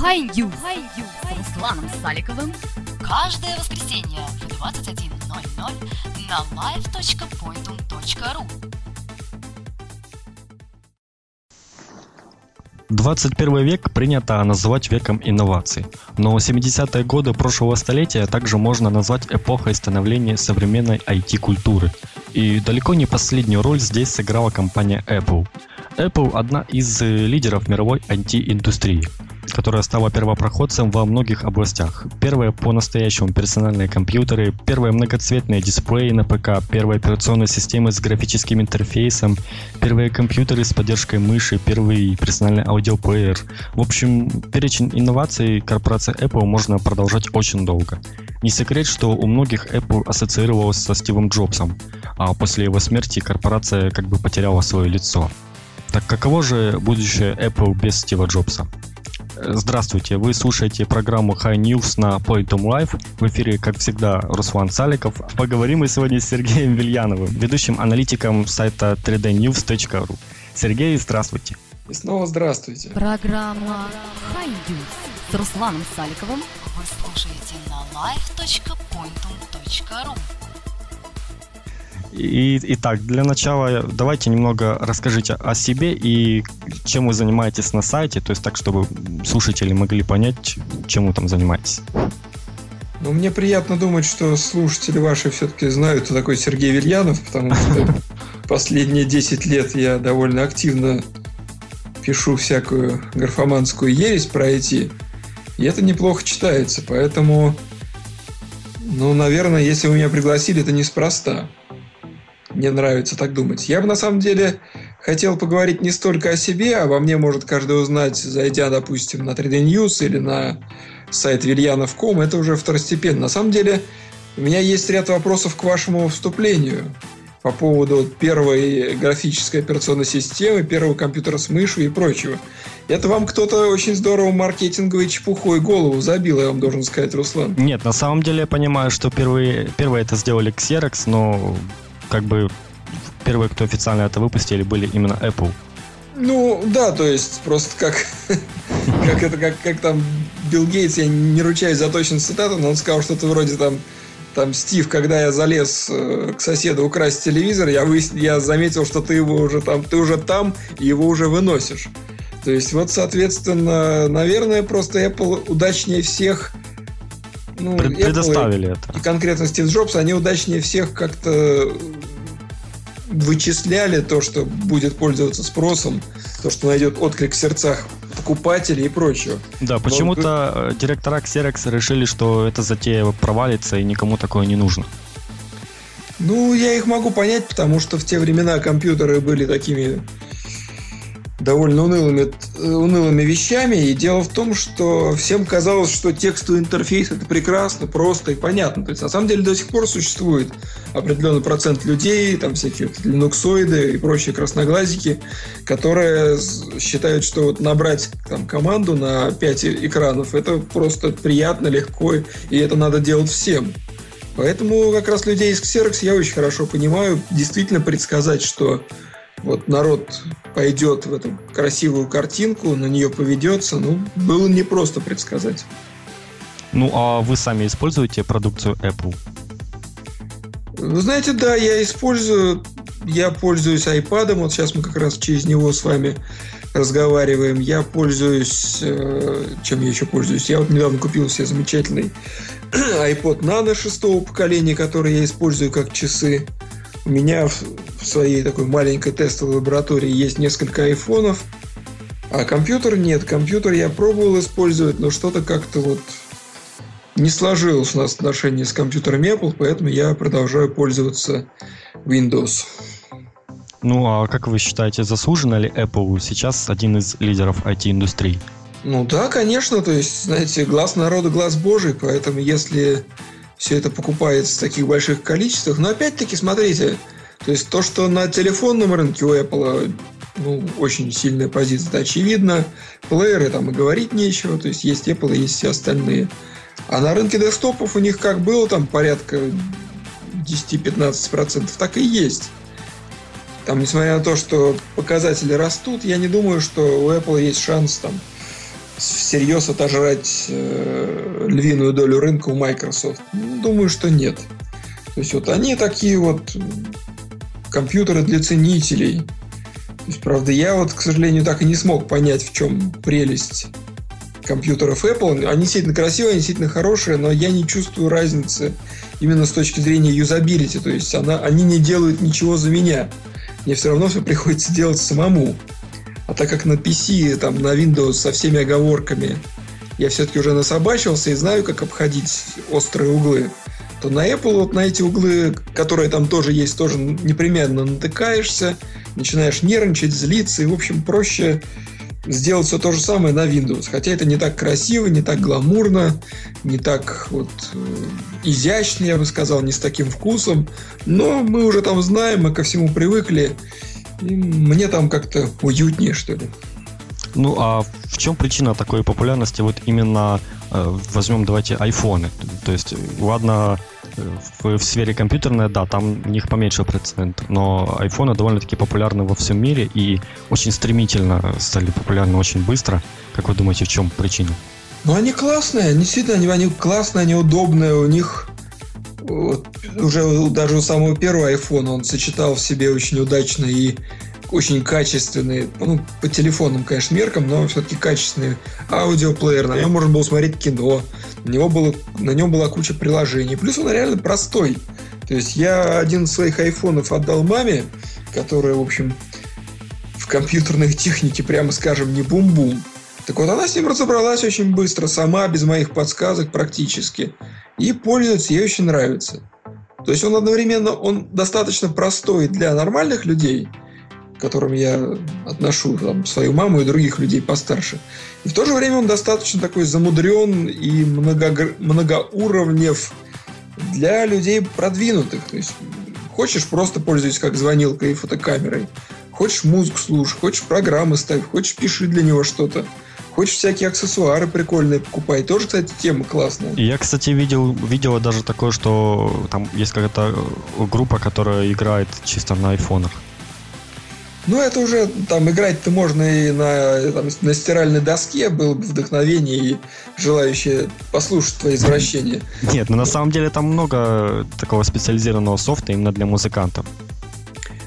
Hi News. С Русланом Саликовым каждое воскресенье в 21.00 на live.pointum.ru 21 век принято называть веком инноваций, но 70-е годы прошлого столетия также можно назвать эпохой становления современной IT-культуры. И далеко не последнюю роль здесь сыграла компания Apple. Apple – одна из лидеров мировой IT-индустрии – которая стала первопроходцем во многих областях. Первые по-настоящему персональные компьютеры, первые многоцветные дисплеи на ПК, первые операционные системы с графическим интерфейсом, первые компьютеры с поддержкой мыши, первый персональный аудиоплеер. В общем, перечень инноваций корпорации Apple можно продолжать очень долго. Не секрет, что у многих Apple ассоциировалась со Стивом Джобсом, а после его смерти корпорация как бы потеряла свое лицо. Так каково же будущее Apple без Стива Джобса? Здравствуйте, вы слушаете программу High News на Pointum Live. В эфире, как всегда, Руслан Саликов. Поговорим мы сегодня с Сергеем Вильяновым, ведущим аналитиком сайта 3dnews.ru. Сергей, здравствуйте. И снова здравствуйте. Программа High News с Русланом Саликовым вы слушаете на live.pointum.ru и, итак, для начала давайте немного расскажите о себе и чем вы занимаетесь на сайте, то есть так, чтобы слушатели могли понять, чем вы там занимаетесь. Ну, мне приятно думать, что слушатели ваши все-таки знают, кто такой Сергей Вильянов, потому что последние 10 лет я довольно активно пишу всякую графоманскую ересь про IT, и это неплохо читается, поэтому, ну, наверное, если вы меня пригласили, это неспроста. Мне нравится так думать. Я бы на самом деле хотел поговорить не столько о себе, а обо мне может каждый узнать, зайдя, допустим, на 3D News или на сайт Вильянов.ком. Это уже второстепенно. На самом деле, у меня есть ряд вопросов к вашему вступлению по поводу первой графической операционной системы, первого компьютера с мышью и прочего. Это вам кто-то очень здорово маркетинговой чепухой голову забил, я вам должен сказать, Руслан. Нет, на самом деле я понимаю, что первые, первые это сделали Xerox, но как бы первые, кто официально это выпустили, были именно Apple. Ну, да, то есть просто как, как это, как, как там Билл Гейтс, я не ручаюсь за точность цитату, но он сказал что-то вроде там, там, Стив, когда я залез э, к соседу украсть телевизор, я, вы, я заметил, что ты его уже там, ты уже там, и его уже выносишь. То есть, вот, соответственно, наверное, просто Apple удачнее всех ну, предоставили Apple это. И конкретно Стив Джобс, они удачнее всех как-то вычисляли то, что будет пользоваться спросом, то, что найдет отклик в сердцах покупателей и прочего. Да, почему-то Но... Э, директора Xerox решили, что эта затея провалится и никому такое не нужно. Ну, я их могу понять, потому что в те времена компьютеры были такими довольно унылыми, унылыми вещами. И дело в том, что всем казалось, что текстовый интерфейс это прекрасно, просто и понятно. То есть на самом деле до сих пор существует определенный процент людей, там всякие линуксоиды и прочие красноглазики, которые считают, что вот набрать там команду на 5 экранов это просто приятно, легко, и это надо делать всем. Поэтому как раз людей из Xerox я очень хорошо понимаю. Действительно предсказать, что вот народ пойдет в эту красивую картинку, на нее поведется, ну, было непросто предсказать. Ну, а вы сами используете продукцию Apple? Вы знаете, да, я использую, я пользуюсь iPad, вот сейчас мы как раз через него с вами разговариваем. Я пользуюсь, э, чем я еще пользуюсь? Я вот недавно купил себе замечательный iPod Nano шестого поколения, который я использую как часы. У меня в, своей такой маленькой тестовой лаборатории есть несколько айфонов, а компьютер нет. Компьютер я пробовал использовать, но что-то как-то вот не сложилось у нас отношение с компьютером Apple, поэтому я продолжаю пользоваться Windows. Ну, а как вы считаете, заслуженно ли Apple сейчас один из лидеров IT-индустрии? Ну да, конечно, то есть, знаете, глаз народа, глаз божий, поэтому если все это покупается в таких больших количествах. Но опять-таки, смотрите, то есть то, что на телефонном рынке у Apple ну, очень сильная позиция, это очевидно. Плееры там и говорить нечего, то есть есть Apple и есть все остальные. А на рынке десктопов у них как было там порядка 10-15%, так и есть. Там, несмотря на то, что показатели растут, я не думаю, что у Apple есть шанс там всерьез отожрать э, львиную долю рынка у Microsoft? Ну, думаю, что нет. То есть вот они такие вот компьютеры для ценителей. То есть, правда, я вот, к сожалению, так и не смог понять, в чем прелесть компьютеров Apple. Они действительно красивые, они действительно хорошие, но я не чувствую разницы именно с точки зрения юзабилити. То есть она, они не делают ничего за меня. Мне все равно все приходится делать самому. А так как на PC, там, на Windows со всеми оговорками я все-таки уже насобачился и знаю, как обходить острые углы, то на Apple вот на эти углы, которые там тоже есть, тоже непременно натыкаешься, начинаешь нервничать, злиться, и, в общем, проще сделать все то же самое на Windows. Хотя это не так красиво, не так гламурно, не так вот э, изящно, я бы сказал, не с таким вкусом. Но мы уже там знаем, мы ко всему привыкли. И мне там как-то уютнее, что ли. Ну, а в чем причина такой популярности вот именно, возьмем, давайте, айфоны? То есть, ладно, в, в сфере компьютерной, да, там у них поменьше процент, но айфоны довольно-таки популярны во всем мире и очень стремительно стали популярны очень быстро. Как вы думаете, в чем причина? Ну, они классные, действительно, они, они классные, они удобные, у них вот, уже даже у самого первого iPhone он сочетал в себе очень удачно и очень качественный, ну, по телефонным, конечно, меркам, но все-таки качественный аудиоплеер. На нем можно было смотреть кино, на, него было, на нем была куча приложений. Плюс он реально простой. То есть я один из своих айфонов отдал маме, которая, в общем, в компьютерной технике, прямо скажем, не бум-бум. Так вот, она с ним разобралась очень быстро, сама, без моих подсказок практически. И пользуется, ей очень нравится. То есть он одновременно, он достаточно простой для нормальных людей – которым я отношу там, свою маму и других людей постарше. И в то же время он достаточно такой замудрен и много, многоуровнев для людей продвинутых. То есть хочешь просто пользуйся как звонилкой и фотокамерой, хочешь музыку слушай, хочешь программы ставь, хочешь пиши для него что-то. Хочешь всякие аксессуары прикольные покупай. Тоже, кстати, тема классная. Я, кстати, видел, видел даже такое, что там есть какая-то группа, которая играет чисто на айфонах. Ну, это уже там играть-то можно и на, там, на стиральной доске, было бы вдохновение и желающие послушать твои извращения. Нет, ну на самом деле там много такого специализированного софта именно для музыкантов.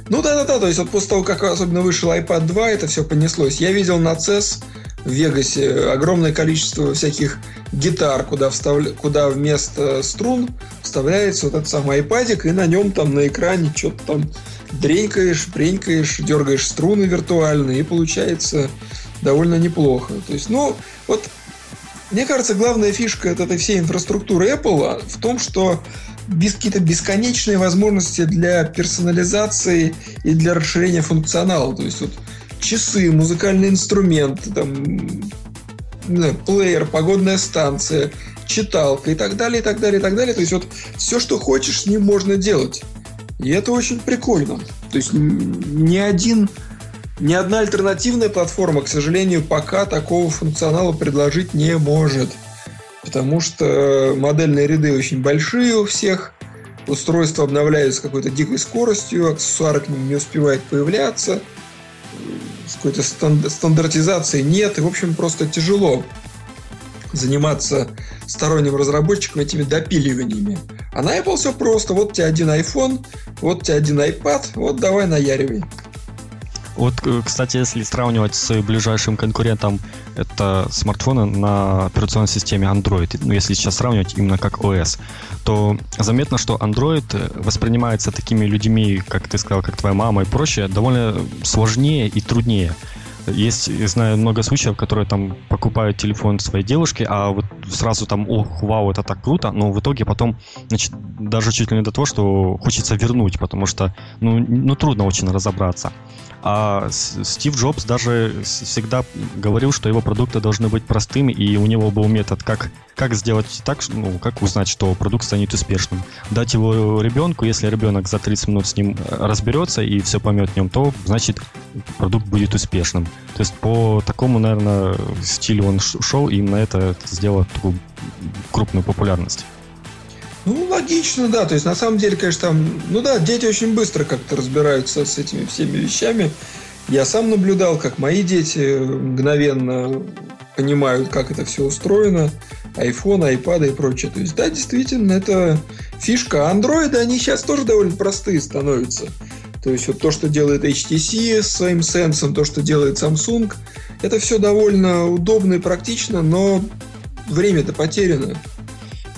Ну да-да-да, то есть вот после того, как особенно вышел iPad 2, это все понеслось. Я видел на CES в Вегасе огромное количество всяких гитар, куда, вставля... куда вместо струн вставляется вот этот самый iPad, и на нем там на экране что-то там дренькаешь, бренькаешь, дергаешь струны виртуально, и получается довольно неплохо. То есть, ну, вот мне кажется, главная фишка от этой всей инфраструктуры Apple в том, что без какие-то бесконечные возможности для персонализации и для расширения функционала. То есть вот часы, музыкальный инструмент, там, знаю, плеер, погодная станция, читалка и так далее, и так далее, и так далее. То есть вот все, что хочешь, с ним можно делать. И это очень прикольно. То есть ни один, ни одна альтернативная платформа, к сожалению, пока такого функционала предложить не может. Потому что модельные ряды очень большие у всех, устройства обновляются какой-то дикой скоростью, аксессуары к ним не успевают появляться, какой-то стандартизации нет, и, в общем, просто тяжело заниматься сторонним разработчиком этими допиливаниями. А на Apple все просто. Вот у тебя один iPhone, вот у тебя один iPad, вот давай наяривай. Вот, э, кстати, если сравнивать с ближайшим конкурентом, это смартфоны на операционной системе Android, ну, если сейчас сравнивать именно как OS, то заметно, что Android э, воспринимается такими людьми, как ты сказал, как твоя мама и прочее, довольно сложнее и труднее. Есть, я знаю много случаев, которые там покупают телефон своей девушки, а вот сразу там, ох, вау, это так круто, но в итоге потом, значит, даже чуть ли не до того, что хочется вернуть, потому что, ну, ну трудно очень разобраться. А Стив Джобс даже всегда говорил, что его продукты должны быть простыми, и у него был метод, как, как сделать так, ну, как узнать, что продукт станет успешным. Дать его ребенку, если ребенок за 30 минут с ним э, разберется и все поймет в нем, то, значит, продукт будет успешным. То есть по такому, наверное, стилю он шел, и именно это сделало такую крупную популярность. Ну, логично, да. То есть, на самом деле, конечно, там... Ну да, дети очень быстро как-то разбираются с этими всеми вещами. Я сам наблюдал, как мои дети мгновенно понимают, как это все устроено, iPhone, iPad и прочее. То есть, да, действительно, это фишка. Андроиды, они сейчас тоже довольно простые становятся. То есть, вот то, что делает HTC с своим сенсом, то, что делает Samsung, это все довольно удобно и практично, но время-то потеряно.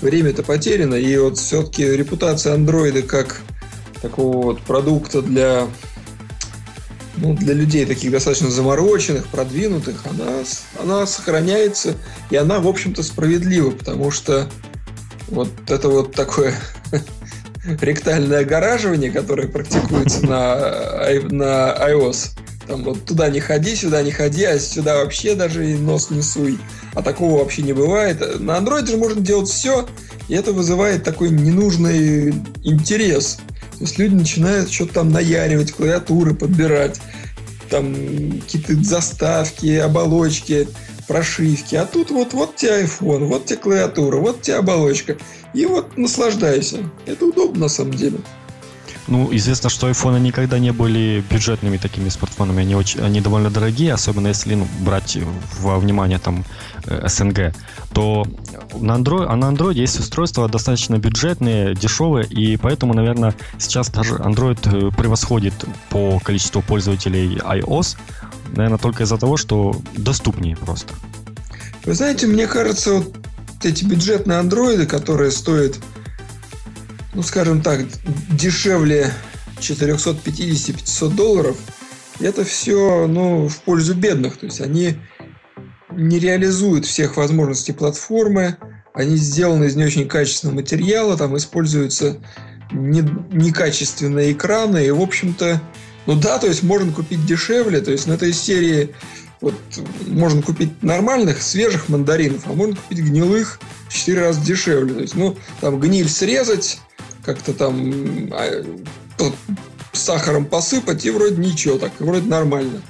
Время-то потеряно, и вот все-таки репутация андроида как такого вот продукта для ну, для людей таких достаточно замороченных, продвинутых, она, она сохраняется, и она, в общем-то, справедлива, потому что вот это вот такое ректальное огораживание, которое практикуется на, на iOS, там вот туда не ходи, сюда не ходи, а сюда вообще даже и нос не суй. А такого вообще не бывает. На андроиде же можно делать все, и это вызывает такой ненужный интерес. То есть люди начинают что-то там наяривать, клавиатуры подбирать, там какие-то заставки, оболочки, прошивки. А тут вот, вот тебе iPhone, вот тебе клавиатура, вот тебе оболочка. И вот наслаждайся. Это удобно на самом деле. Ну, известно, что айфоны никогда не были бюджетными такими смартфонами. Они, очень, они довольно дорогие, особенно если ну, брать во внимание там э, СНГ. То на Android, а на Android есть устройства достаточно бюджетные, дешевые, и поэтому, наверное, сейчас даже Android э, превосходит по количеству пользователей iOS, наверное, только из-за того, что доступнее просто. Вы знаете, мне кажется, вот эти бюджетные андроиды, которые стоят ну, скажем так, дешевле 450-500 долларов, это все, ну, в пользу бедных. То есть они не реализуют всех возможностей платформы, они сделаны из не очень качественного материала, там используются не, некачественные экраны, и, в общем-то, ну да, то есть можно купить дешевле, то есть на этой серии вот можно купить нормальных, свежих мандаринов, а можно купить гнилых в 4 раза дешевле. То есть, ну, там гниль срезать, как-то там а, сахаром посыпать, и вроде ничего так, вроде нормально.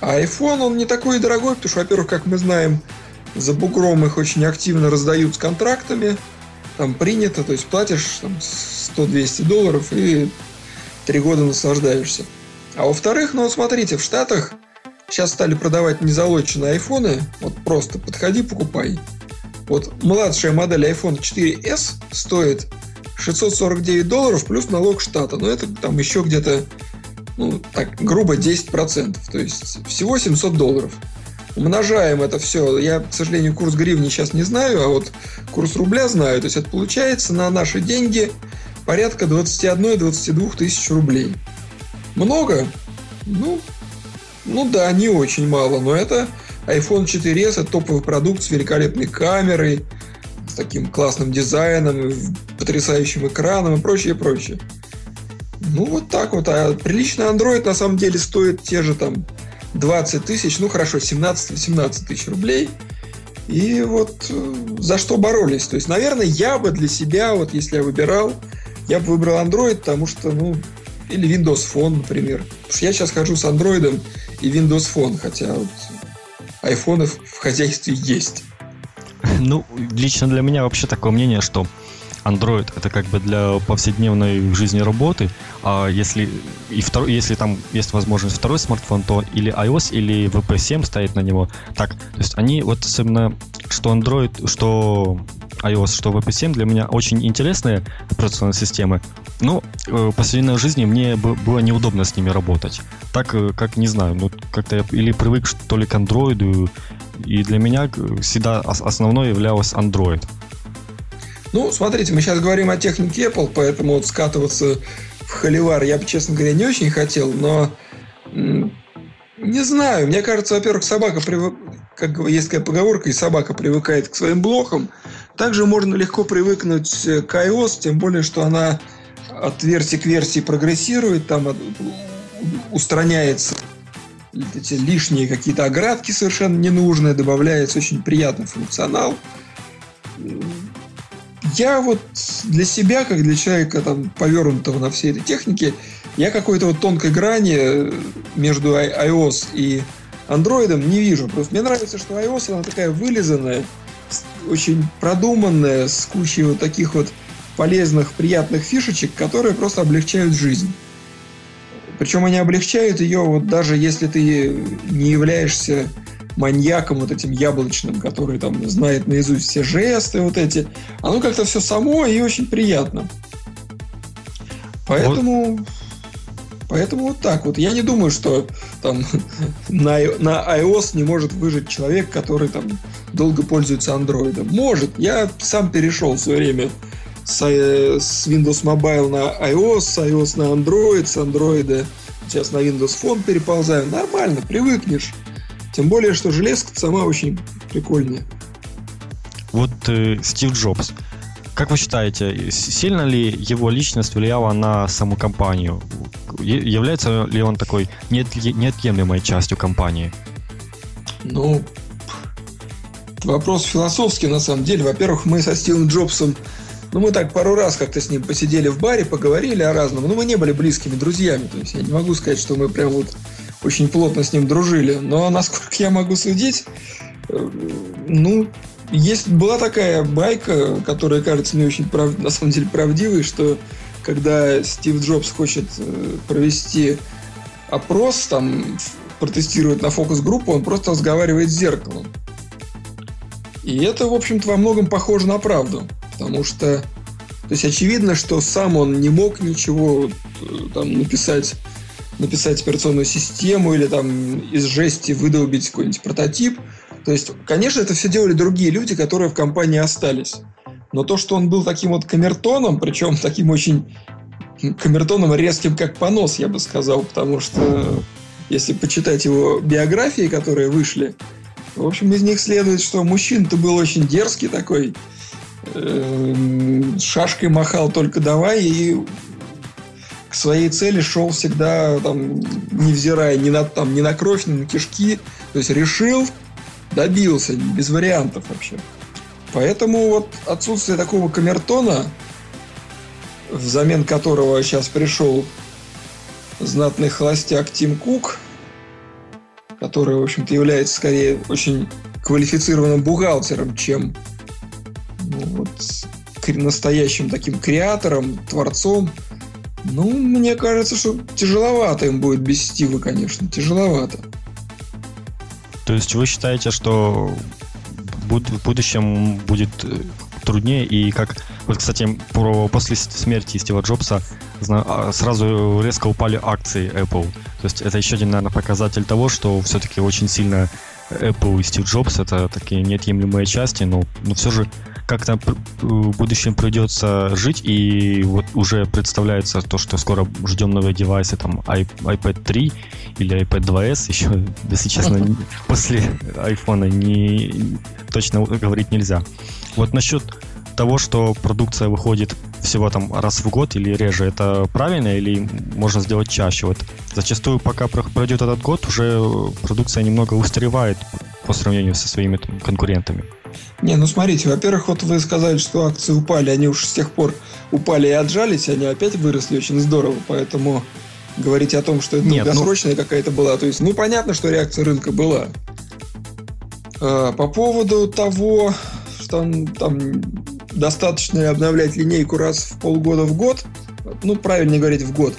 А iPhone, он не такой дорогой, потому что, во-первых, как мы знаем, за бугром их очень активно раздают с контрактами. Там принято, то есть платишь там, 100-200 долларов и три года наслаждаешься. А во-вторых, ну вот смотрите, в Штатах сейчас стали продавать незалоченные айфоны. Вот просто подходи, покупай. Вот младшая модель iPhone 4s стоит 649 долларов плюс налог штата. Но это там еще где-то, ну, так, грубо 10%. То есть всего 700 долларов. Умножаем это все. Я, к сожалению, курс гривни сейчас не знаю, а вот курс рубля знаю. То есть это получается на наши деньги порядка 21-22 тысяч рублей. Много? Ну, ну да, не очень мало, но это iPhone 4s, это топовый продукт с великолепной камерой, таким классным дизайном, потрясающим экраном и прочее, прочее. Ну, вот так вот. А приличный Android на самом деле стоит те же там 20 тысяч, ну хорошо, 17-18 тысяч рублей. И вот э, за что боролись. То есть, наверное, я бы для себя, вот если я выбирал, я бы выбрал Android, потому что, ну, или Windows Phone, например. Потому что я сейчас хожу с Android и Windows Phone, хотя вот айфоны в хозяйстве есть. Ну, лично для меня вообще такое мнение, что Android это как бы для повседневной жизни работы, а если и второй, если там есть возможность второй смартфон, то или iOS, или VP7 стоит на него. Так, то есть они вот особенно что Android, что iOS, что VP7 для меня очень интересные операционные системы. Но э, в повседневной жизни мне было неудобно с ними работать. Так, э, как не знаю, ну как-то я или привык что ли к Android, и для меня всегда основной являлся Android. Ну, смотрите, мы сейчас говорим о технике Apple, поэтому вот скатываться в холивар я бы, честно говоря, не очень хотел, но не знаю, мне кажется, во-первых, собака привык, как есть такая поговорка, и собака привыкает к своим блокам. Также можно легко привыкнуть к iOS, тем более, что она от версии к версии прогрессирует, там устраняется эти лишние какие-то оградки совершенно ненужные, добавляется очень приятный функционал. Я вот для себя, как для человека, там, повернутого на всей этой технике, я какой-то вот тонкой грани между iOS и Android не вижу. Просто мне нравится, что iOS, она такая вылизанная, очень продуманная, с кучей вот таких вот полезных, приятных фишечек, которые просто облегчают жизнь. Причем они облегчают ее, вот даже если ты не являешься маньяком вот этим яблочным, который там знает наизусть все жесты вот эти. Оно как-то все само и очень приятно. Поэтому... Вот. Поэтому вот так вот. Я не думаю, что там на, на iOS не может выжить человек, который там долго пользуется Android. Может. Я сам перешел в свое время с, э, с Windows Mobile на iOS, с iOS на Android, с Android сейчас на Windows Phone переползаю. Нормально, привыкнешь. Тем более, что железка сама очень прикольная. Вот э, Стив Джобс. Как вы считаете, сильно ли его личность влияла на саму компанию? Является ли он такой неотъемлемой частью компании? Ну, вопрос философский на самом деле. Во-первых, мы со Стивом Джобсом ну, мы так пару раз как-то с ним посидели в баре, поговорили о разном. Но мы не были близкими друзьями. То есть я не могу сказать, что мы прям вот очень плотно с ним дружили. Но насколько я могу судить, э, ну, есть, была такая байка, которая кажется мне очень прав, на самом деле правдивой, что когда Стив Джобс хочет э, провести опрос, там протестирует на фокус-группу, он просто разговаривает с зеркалом. И это, в общем-то, во многом похоже на правду. Потому что, то есть очевидно, что сам он не мог ничего э, там написать, написать операционную систему или там из жести выдолбить какой-нибудь прототип. То есть, конечно, это все делали другие люди, которые в компании остались. Но то, что он был таким вот камертоном, причем таким очень камертоном резким, как понос, я бы сказал, потому что если почитать его биографии, которые вышли, в общем, из них следует, что мужчина-то был очень дерзкий такой, шашкой махал только давай и к своей цели шел всегда, там, невзирая ни на, там, ни на кровь, ни на кишки. То есть решил, добился, без вариантов вообще. Поэтому вот отсутствие такого камертона, взамен которого сейчас пришел знатный холостяк Тим Кук, который, в общем-то, является скорее очень квалифицированным бухгалтером, чем вот, настоящим таким креатором, творцом. Ну, мне кажется, что тяжеловато им будет без Стива, конечно, тяжеловато. То есть вы считаете, что в будущем будет э, труднее и как вот, кстати, про, после смерти Стива Джобса а, сразу резко упали акции Apple. То есть это еще один, наверное, показатель того, что все-таки очень сильно Apple и Стив Джобс это такие неотъемлемые части, но, но все же как-то в будущем придется жить, и вот уже представляется то, что скоро ждем новые девайсы, там iPad 3 или iPad 2s, еще, если честно, после iPhone не, точно говорить нельзя. Вот насчет того, что продукция выходит всего там раз в год или реже, это правильно или можно сделать чаще? Вот зачастую, пока пройдет этот год, уже продукция немного устаревает по сравнению со своими там, конкурентами. Не, ну смотрите, во-первых, вот вы сказали, что акции упали, они уж с тех пор упали и отжались, они опять выросли очень здорово, поэтому говорить о том, что это Нет, ну долгосрочная ну... какая-то была, то есть, ну понятно, что реакция рынка была. А, по поводу того, что там, там достаточно обновлять линейку раз в полгода в год, ну, правильнее говорить в год.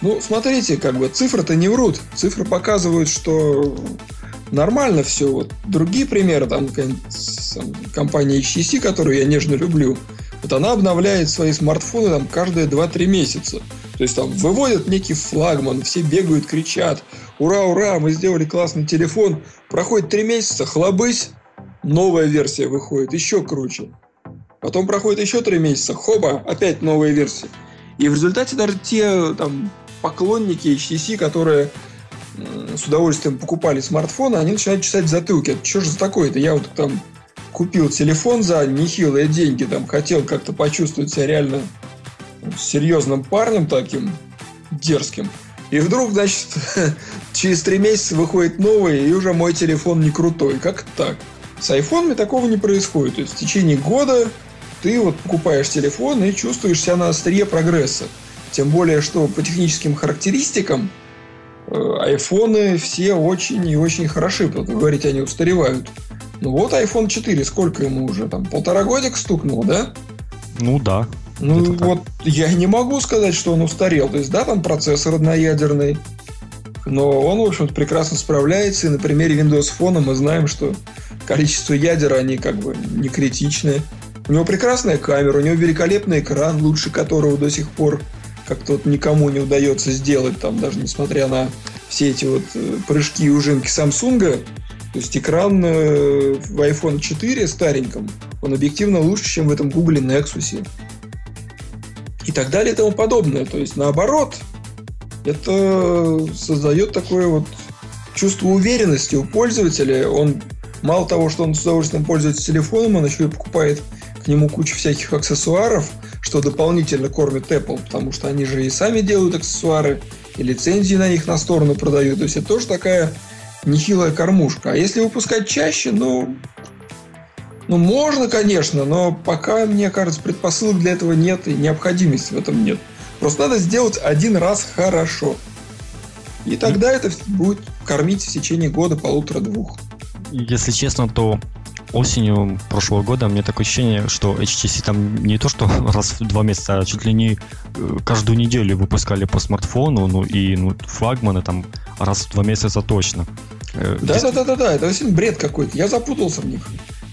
Ну, смотрите, как бы цифры-то не врут. Цифры показывают, что нормально все. Вот другие примеры, там, компания HTC, которую я нежно люблю, вот она обновляет свои смартфоны там каждые 2-3 месяца. То есть там выводят некий флагман, все бегают, кричат, ура, ура, мы сделали классный телефон. Проходит 3 месяца, хлобысь, новая версия выходит, еще круче. Потом проходит еще три месяца, хоба, опять новая версия. И в результате даже те там, поклонники HTC, которые с удовольствием покупали смартфоны, они начинают чесать затылки. Что же за такое-то? Я вот там купил телефон за нехилые деньги, там хотел как-то почувствовать себя реально серьезным парнем таким, дерзким. И вдруг, значит, через три месяца выходит новый, и уже мой телефон не крутой. Как так? С айфонами такого не происходит. То есть в течение года ты вот покупаешь телефон и чувствуешь себя на острие прогресса. Тем более, что по техническим характеристикам э, айфоны все очень и очень хороши. Вы говорите, они устаревают. Ну вот iPhone 4, сколько ему уже? Там полтора годика стукнул, да? Ну да. Ну вот я не могу сказать, что он устарел. То есть, да, там процессор одноядерный. но он, в общем-то, прекрасно справляется. И на примере Windows Phone мы знаем, что количество ядер, они как бы не критичны. У него прекрасная камера, у него великолепный экран, лучше которого до сих пор как-то вот никому не удается сделать, там даже несмотря на все эти вот э, прыжки и ужинки Samsung. То есть экран э, в iPhone 4 стареньком, он объективно лучше, чем в этом Google Nexus. И так далее и тому подобное. То есть наоборот, это создает такое вот чувство уверенности у пользователя. Он мало того, что он с удовольствием пользуется телефоном, он еще и покупает к нему кучу всяких аксессуаров, что дополнительно кормит Apple, потому что они же и сами делают аксессуары, и лицензии на них на сторону продают. То есть это тоже такая нехилая кормушка. А если выпускать чаще, ну, ну, можно, конечно, но пока, мне кажется, предпосылок для этого нет и необходимости в этом нет. Просто надо сделать один раз хорошо. И тогда это будет кормить в течение года, полутора-двух. Если честно, то осенью прошлого года мне такое ощущение, что HTC там не то, что раз в два месяца, а чуть ли не э, каждую неделю выпускали по смартфону, ну и ну, флагманы там раз в два месяца точно. Да-да-да-да, это действительно бред какой-то. Я запутался в них.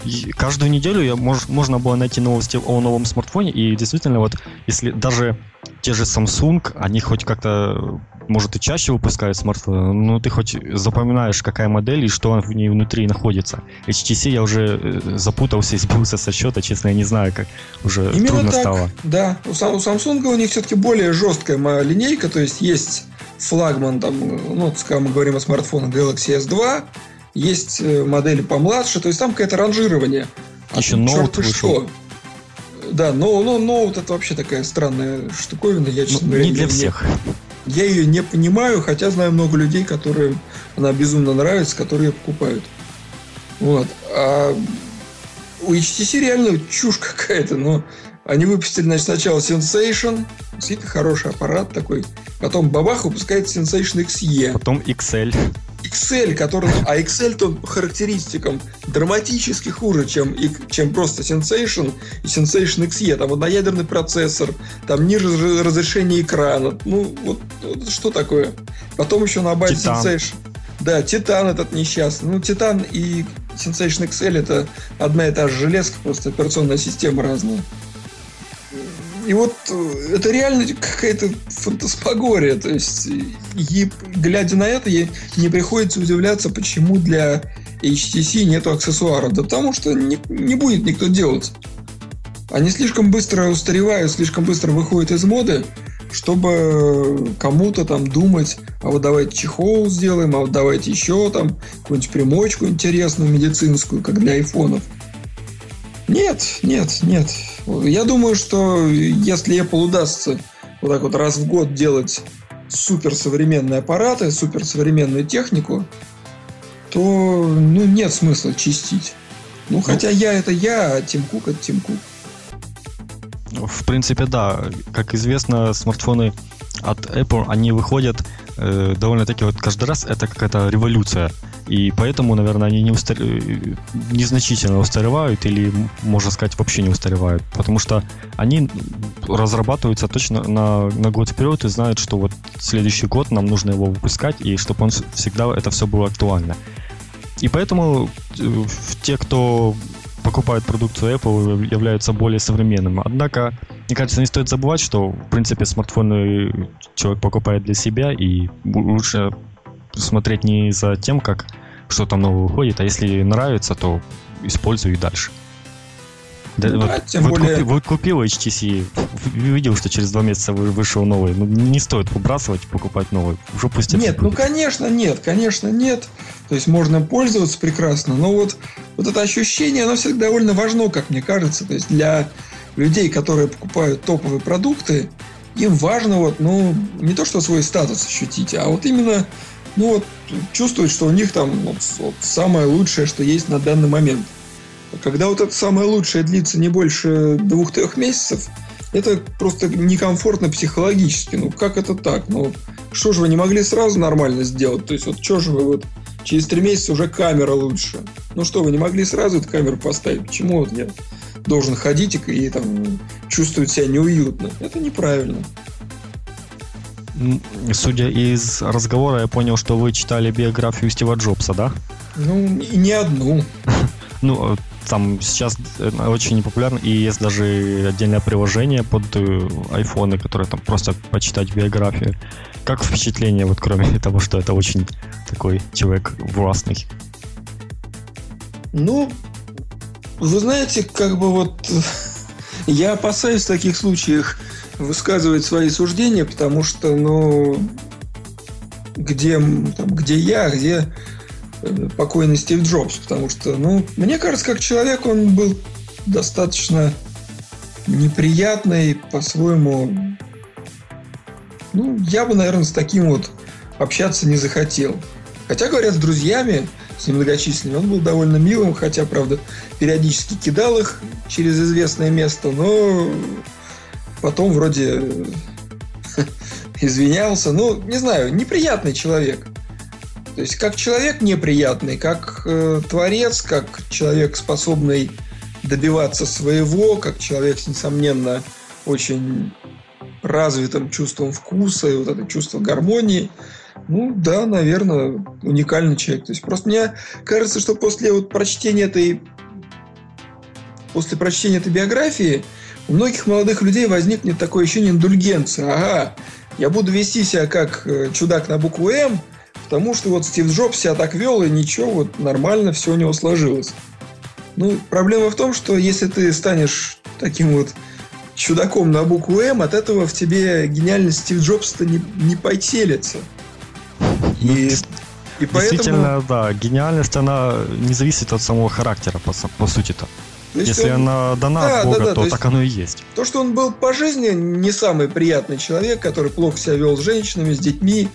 И каждую неделю я, мож, можно было найти новости о новом смартфоне, и действительно, вот если даже те же Samsung, они хоть как-то, может, и чаще выпускают смартфоны, но ты хоть запоминаешь, какая модель и что в ней внутри находится. HTC я уже э, запутался и сбился со счета, честно, я не знаю, как уже Именно трудно так, стало. Да, у, у Samsung у них все-таки более жесткая линейка, то есть есть флагман, там, ну, когда мы говорим о смартфонах Galaxy S2, есть э, модели помладше, то есть там какое-то ранжирование. А Еще Note вышел. Что. Да, но, но Note это вообще такая странная штуковина. Я, честно ну, говоря, не для всех. Я ее не понимаю, хотя знаю много людей, которые она безумно нравится, которые ее покупают. Вот. А у HTC реально чушь какая-то, но они выпустили, значит, сначала Sensation, действительно хороший аппарат такой. Потом бабах выпускает Sensation XE. Потом XL. XL, который... А XL то по характеристикам драматически хуже, чем, чем просто Sensation и Sensation XE. Там одноядерный процессор, там ниже разрешение экрана. Ну, вот, вот что такое? Потом еще на базе Sensation. Да, Титан этот несчастный. Ну, Титан и Sensation XL это одна и та же железка, просто операционная система разная. И вот э, это реально какая-то фантасмагория. То есть, и, глядя на это, не приходится удивляться, почему для HTC нету аксессуаров. Да потому что не, не будет никто делать. Они слишком быстро устаревают, слишком быстро выходят из моды, чтобы кому-то там думать, а вот давайте чехол сделаем, а вот давайте еще там какую-нибудь примочку интересную медицинскую, как для айфонов. Нет, нет, нет. Я думаю, что если Apple удастся вот так вот раз в год делать суперсовременные аппараты, суперсовременную технику, то ну, нет смысла чистить. Ну, ну, хотя я это я, а Тим Кук это Тим Кук. В принципе, да. Как известно, смартфоны от Apple, они выходят э, довольно-таки вот каждый раз это какая-то революция. И поэтому, наверное, они не устар... Э, незначительно устаревают или, можно сказать, вообще не устаревают. Потому что они разрабатываются точно на, на год вперед и знают, что вот следующий год нам нужно его выпускать, и чтобы он всегда это все было актуально. И поэтому э, те, кто покупают продукцию Apple, являются более современными. Однако, мне кажется, не стоит забывать, что, в принципе, смартфоны человек покупает для себя, и лучше смотреть не за тем, как что там новое выходит, а если нравится, то используй и дальше. Да, ну, вот, да, тем вот, более... купи, вот купил HTC, видел, что через два месяца вышел новый. Ну, не стоит выбрасывать, покупать новый. Уже пусть Нет, ну, конечно, нет, конечно, нет. То есть можно пользоваться прекрасно, но вот, вот это ощущение, оно всегда довольно важно, как мне кажется. То есть для людей, которые покупают топовые продукты, им важно вот, ну, не то, что свой статус ощутить, а вот именно ну вот чувствуют, что у них там вот, вот самое лучшее, что есть на данный момент. Когда вот это самое лучшее длится не больше двух-трех месяцев, это просто некомфортно психологически. Ну, как это так? Ну, что же вы не могли сразу нормально сделать? То есть, вот что же вы вот через три месяца уже камера лучше? Ну что, вы не могли сразу эту камеру поставить? Почему вот я должен ходить и, и там чувствовать себя неуютно? Это неправильно. Судя из разговора, я понял, что вы читали биографию Стива Джобса, да? Ну, не одну. Ну, э, там сейчас очень популярно, и есть даже отдельное приложение под э, айфоны, которое там просто почитать биографию. Как впечатление, вот кроме того, что это очень такой человек властный? Ну, вы знаете, как бы вот я опасаюсь в таких случаях высказывать свои суждения, потому что, ну, где, там, где я, где э, покойный Стив Джобс, потому что, ну, мне кажется, как человек он был достаточно неприятный, по-своему, ну, я бы, наверное, с таким вот общаться не захотел. Хотя, говорят, с друзьями, с немногочисленными, он был довольно милым, хотя, правда, периодически кидал их через известное место, но потом вроде извинялся. Ну, не знаю, неприятный человек. То есть, как человек неприятный, как э, творец, как человек, способный добиваться своего, как человек с, несомненно, очень развитым чувством вкуса и вот это чувство гармонии. Ну, да, наверное, уникальный человек. То есть, просто мне кажется, что после вот прочтения этой после прочтения этой биографии у многих молодых людей возникнет такое ощущение индульгенции. Ага, я буду вести себя как э, чудак на букву М, потому что вот Стив Джобс себя так вел, и ничего, вот нормально все у него сложилось. Ну, проблема в том, что если ты станешь таким вот чудаком на букву М, от этого в тебе гениальность Стив Джобса-то не, не потелится. Ну, и, и Действительно, поэтому... да, гениальность, она не зависит от самого характера, по, по сути-то. Если он... она дана да, от Бога, да, да, то, то так оно и есть. То, что он был по жизни не самый приятный человек, который плохо себя вел с женщинами, с детьми,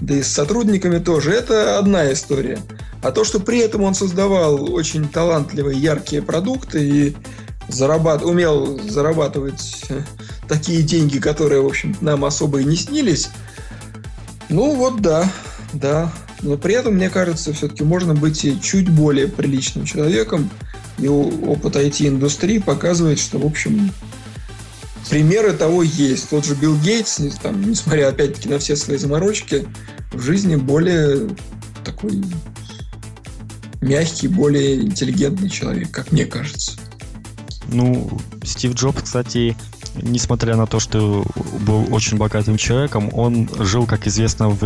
да и с сотрудниками тоже, это одна история. А то, что при этом он создавал очень талантливые, яркие продукты и зарабат... умел зарабатывать э, такие деньги, которые, в общем, нам особо и не снились, ну вот да, да. Но при этом, мне кажется, все-таки можно быть чуть более приличным человеком, и опыт IT-индустрии показывает, что, в общем, примеры того есть. Тот же Билл Гейтс, там, несмотря опять-таки на все свои заморочки, в жизни более такой мягкий, более интеллигентный человек, как мне кажется. Ну, Стив Джобс, кстати, несмотря на то, что был очень богатым человеком, он жил, как известно, в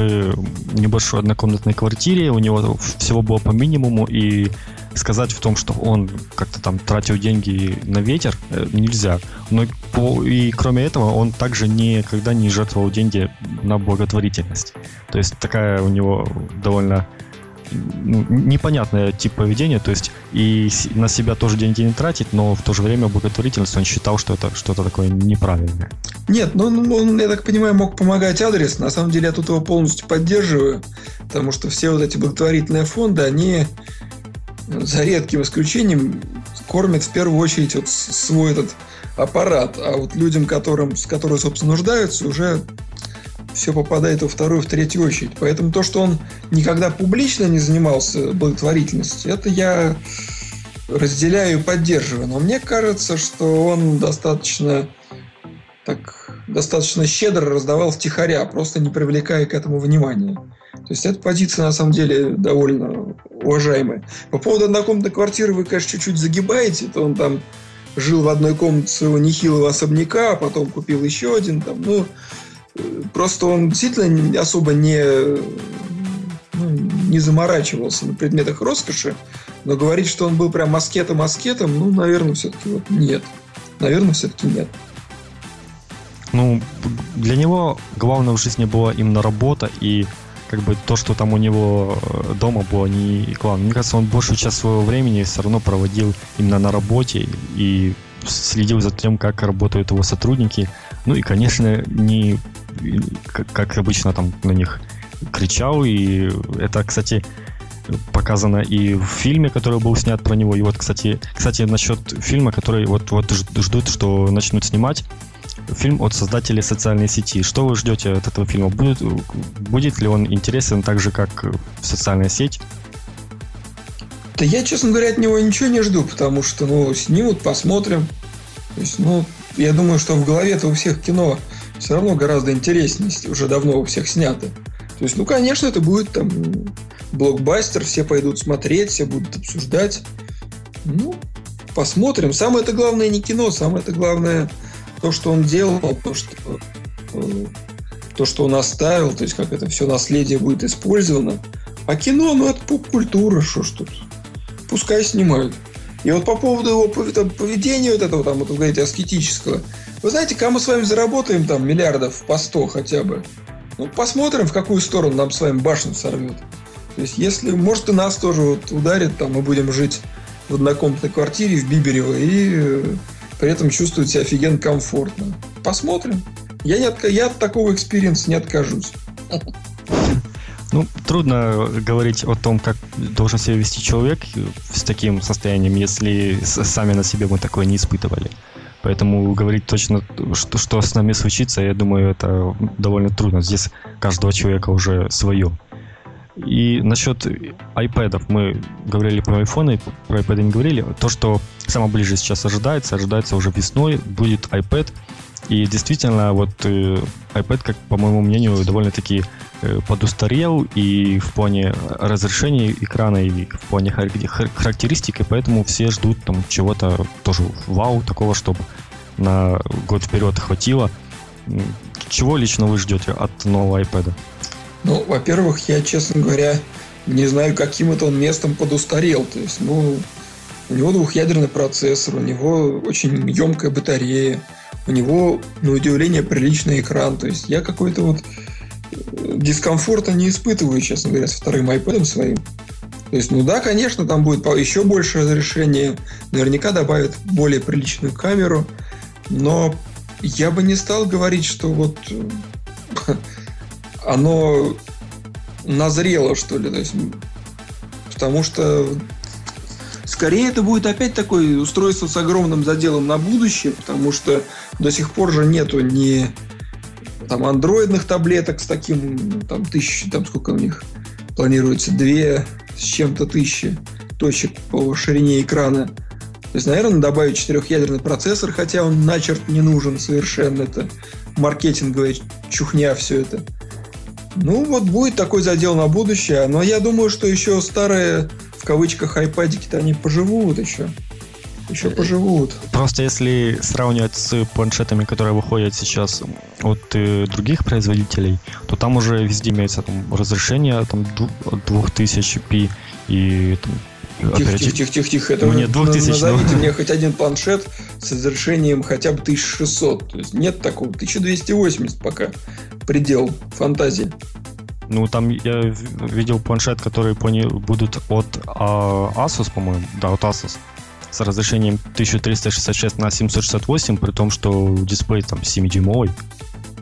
небольшой однокомнатной квартире, у него всего было по минимуму, и сказать в том, что он как-то там тратил деньги на ветер, э, нельзя. Но по, и кроме этого, он также никогда не жертвовал деньги на благотворительность. То есть такая у него довольно ну, непонятный тип поведения, то есть и на себя тоже деньги не тратить, но в то же время благотворительность он считал, что это что-то такое неправильное. Нет, ну он, я так понимаю, мог помогать адрес. На самом деле я тут его полностью поддерживаю, потому что все вот эти благотворительные фонды, они за редким исключением кормят в первую очередь вот свой этот аппарат, а вот людям, которым, которые, собственно, нуждаются, уже все попадает во вторую, в третью очередь. Поэтому то, что он никогда публично не занимался благотворительностью, это я разделяю и поддерживаю. Но мне кажется, что он достаточно так достаточно щедро раздавал втихаря, просто не привлекая к этому внимания. То есть эта позиция на самом деле довольно уважаемая. По поводу однокомнатной квартиры вы, конечно, чуть-чуть загибаете, то он там жил в одной комнате своего нехилого особняка, а потом купил еще один. Там, ну, Просто он действительно особо не, ну, не заморачивался на предметах роскоши, но говорить, что он был прям маскетом-маскетом, ну, наверное, все-таки вот нет. Наверное, все-таки нет. Ну, для него главное в жизни была именно работа и как бы то, что там у него э, дома было не главное. Мне кажется, он большую часть своего времени все равно проводил именно на работе и следил за тем, как работают его сотрудники. Ну и, конечно, не как, обычно там на них кричал. И это, кстати, показано и в фильме, который был снят про него. И вот, кстати, кстати, насчет фильма, который вот, вот ждут, что начнут снимать. Фильм от создателей социальной сети. Что вы ждете от этого фильма? Будет, будет ли он интересен так же, как социальная сеть? Да я, честно говоря, от него ничего не жду, потому что, ну, снимут, посмотрим. То есть, ну, я думаю, что в голове-то у всех кино все равно гораздо интереснее, уже давно у всех снято. То есть, ну, конечно, это будет там блокбастер, все пойдут смотреть, все будут обсуждать. Ну, посмотрим. Самое это главное не кино, самое это главное то, что он делал, то, что, э, то, что он оставил, то есть как это все наследие будет использовано. А кино, ну, это поп-культура, что ж тут. Пускай снимают. И вот по поводу его поведения вот этого, там, вот вы говорите, аскетического. Вы знаете, кому мы с вами заработаем там миллиардов по 100 хотя бы? Ну, посмотрим, в какую сторону нам с вами башню сорвет. То есть, если, может, и нас тоже вот ударит, там, мы будем жить в однокомнатной квартире в Бибирево и э, при этом чувствовать себя офигенно комфортно. Посмотрим. Я, не от, я от такого experience а не откажусь. Ну, трудно говорить о том, как должен себя вести человек с таким состоянием, если сами на себе мы такое не испытывали. Поэтому говорить точно, что, что с нами случится, я думаю, это довольно трудно. Здесь каждого человека уже свое. И насчет iPad, мы говорили про iPhone, про iPad не говорили. То, что самое ближе сейчас ожидается, ожидается уже весной, будет iPad. И действительно, вот э, iPad, как по моему мнению, довольно-таки э, подустарел и в плане разрешения экрана, и в плане характеристик, и поэтому все ждут там чего-то тоже вау, такого, чтобы на год вперед хватило. Чего лично вы ждете от нового iPad? Ну, во-первых, я, честно говоря, не знаю, каким это он местом подустарел. То есть, ну, у него двухъядерный процессор, у него очень емкая батарея, у него, на удивление, приличный экран. То есть я какой-то вот э, дискомфорта не испытываю, честно говоря, с вторым iPad своим. То есть, ну да, конечно, там будет еще больше разрешения, наверняка добавят более приличную камеру, но я бы не стал говорить, что вот оно назрело, что ли. То есть, потому что скорее это будет опять такое устройство с огромным заделом на будущее, потому что до сих пор же нету ни там андроидных таблеток с таким, там, тысячи, там сколько у них планируется, две с чем-то тысячи точек по ширине экрана. То есть, наверное, добавить четырехъядерный процессор, хотя он начерт не нужен совершенно. Это маркетинговая чухня все это. Ну, вот будет такой задел на будущее. Но я думаю, что еще старые, в кавычках, айпадики-то они поживут еще. Еще поживут. Просто если сравнивать с планшетами, которые выходят сейчас от э, других производителей, то там уже везде имеется там, разрешение там, 2000p и там, Тихо, тихо, тихо, тихо, тихо. Это нет, 2000, назовите мне хоть один планшет с разрешением хотя бы 1600. То есть нет такого. 1280 пока предел фантазии. Ну, там я видел планшет, которые будут от а, Asus, по-моему. Да, от Asus. С разрешением 1366 на 768, при том, что дисплей там 7-дюймовый.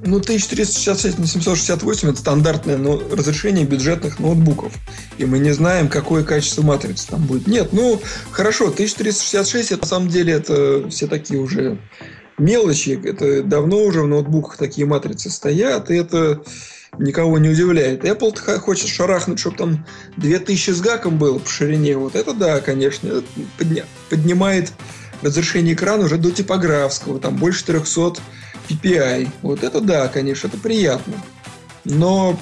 Ну, 1366 на 768 это стандартное но разрешение бюджетных ноутбуков. И мы не знаем, какое качество матрицы там будет. Нет, ну, хорошо, 1366 это на самом деле это все такие уже мелочи. Это давно уже в ноутбуках такие матрицы стоят, и это никого не удивляет. Apple хочет шарахнуть, чтобы там 2000 с гаком было по ширине. Вот это да, конечно, подня- поднимает разрешение экрана уже до типографского, там больше 300 PPI. Вот это да, конечно, это приятно. Но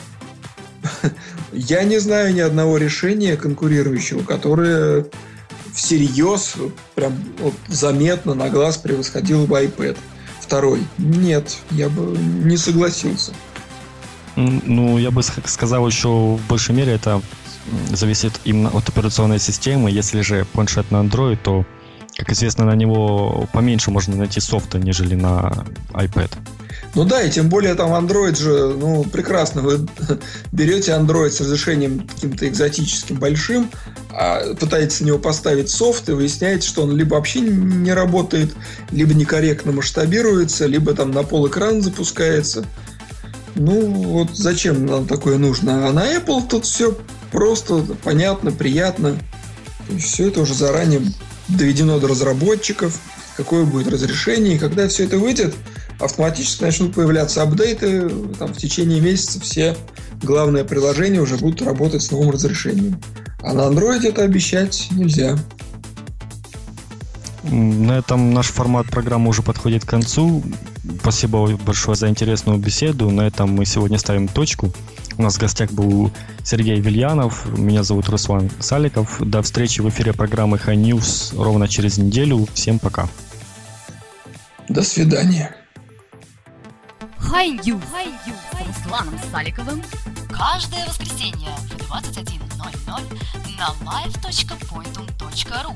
я не знаю ни одного решения конкурирующего, которое всерьез, прям вот, заметно на глаз превосходило бы iPad. Второй. Нет, я бы не согласился. Ну, я бы сказал еще в большей мере это зависит именно от операционной системы. Если же планшет на Android, то как известно, на него поменьше можно найти софта, нежели на iPad. Ну да, и тем более там Android же, ну, прекрасно. Вы берете Android с разрешением каким-то экзотическим большим, а пытаетесь на него поставить софт, и выясняете, что он либо вообще не работает, либо некорректно масштабируется, либо там на пол экран запускается. Ну, вот зачем нам такое нужно? А на Apple тут все просто, понятно, приятно. То есть все это уже заранее доведено до разработчиков, какое будет разрешение, и когда все это выйдет, автоматически начнут появляться апдейты, там, в течение месяца все главные приложения уже будут работать с новым разрешением. А на Android это обещать нельзя. На этом наш формат программы уже подходит к концу. Спасибо большое за интересную беседу. На этом мы сегодня ставим точку. У нас в гостях был Сергей Вильянов. Меня зовут Руслан Саликов. До встречи в эфире программы High News ровно через неделю. Всем пока. До свидания. High News с Русланом Саликовым каждое воскресенье в 21.00 на live.pointum.ru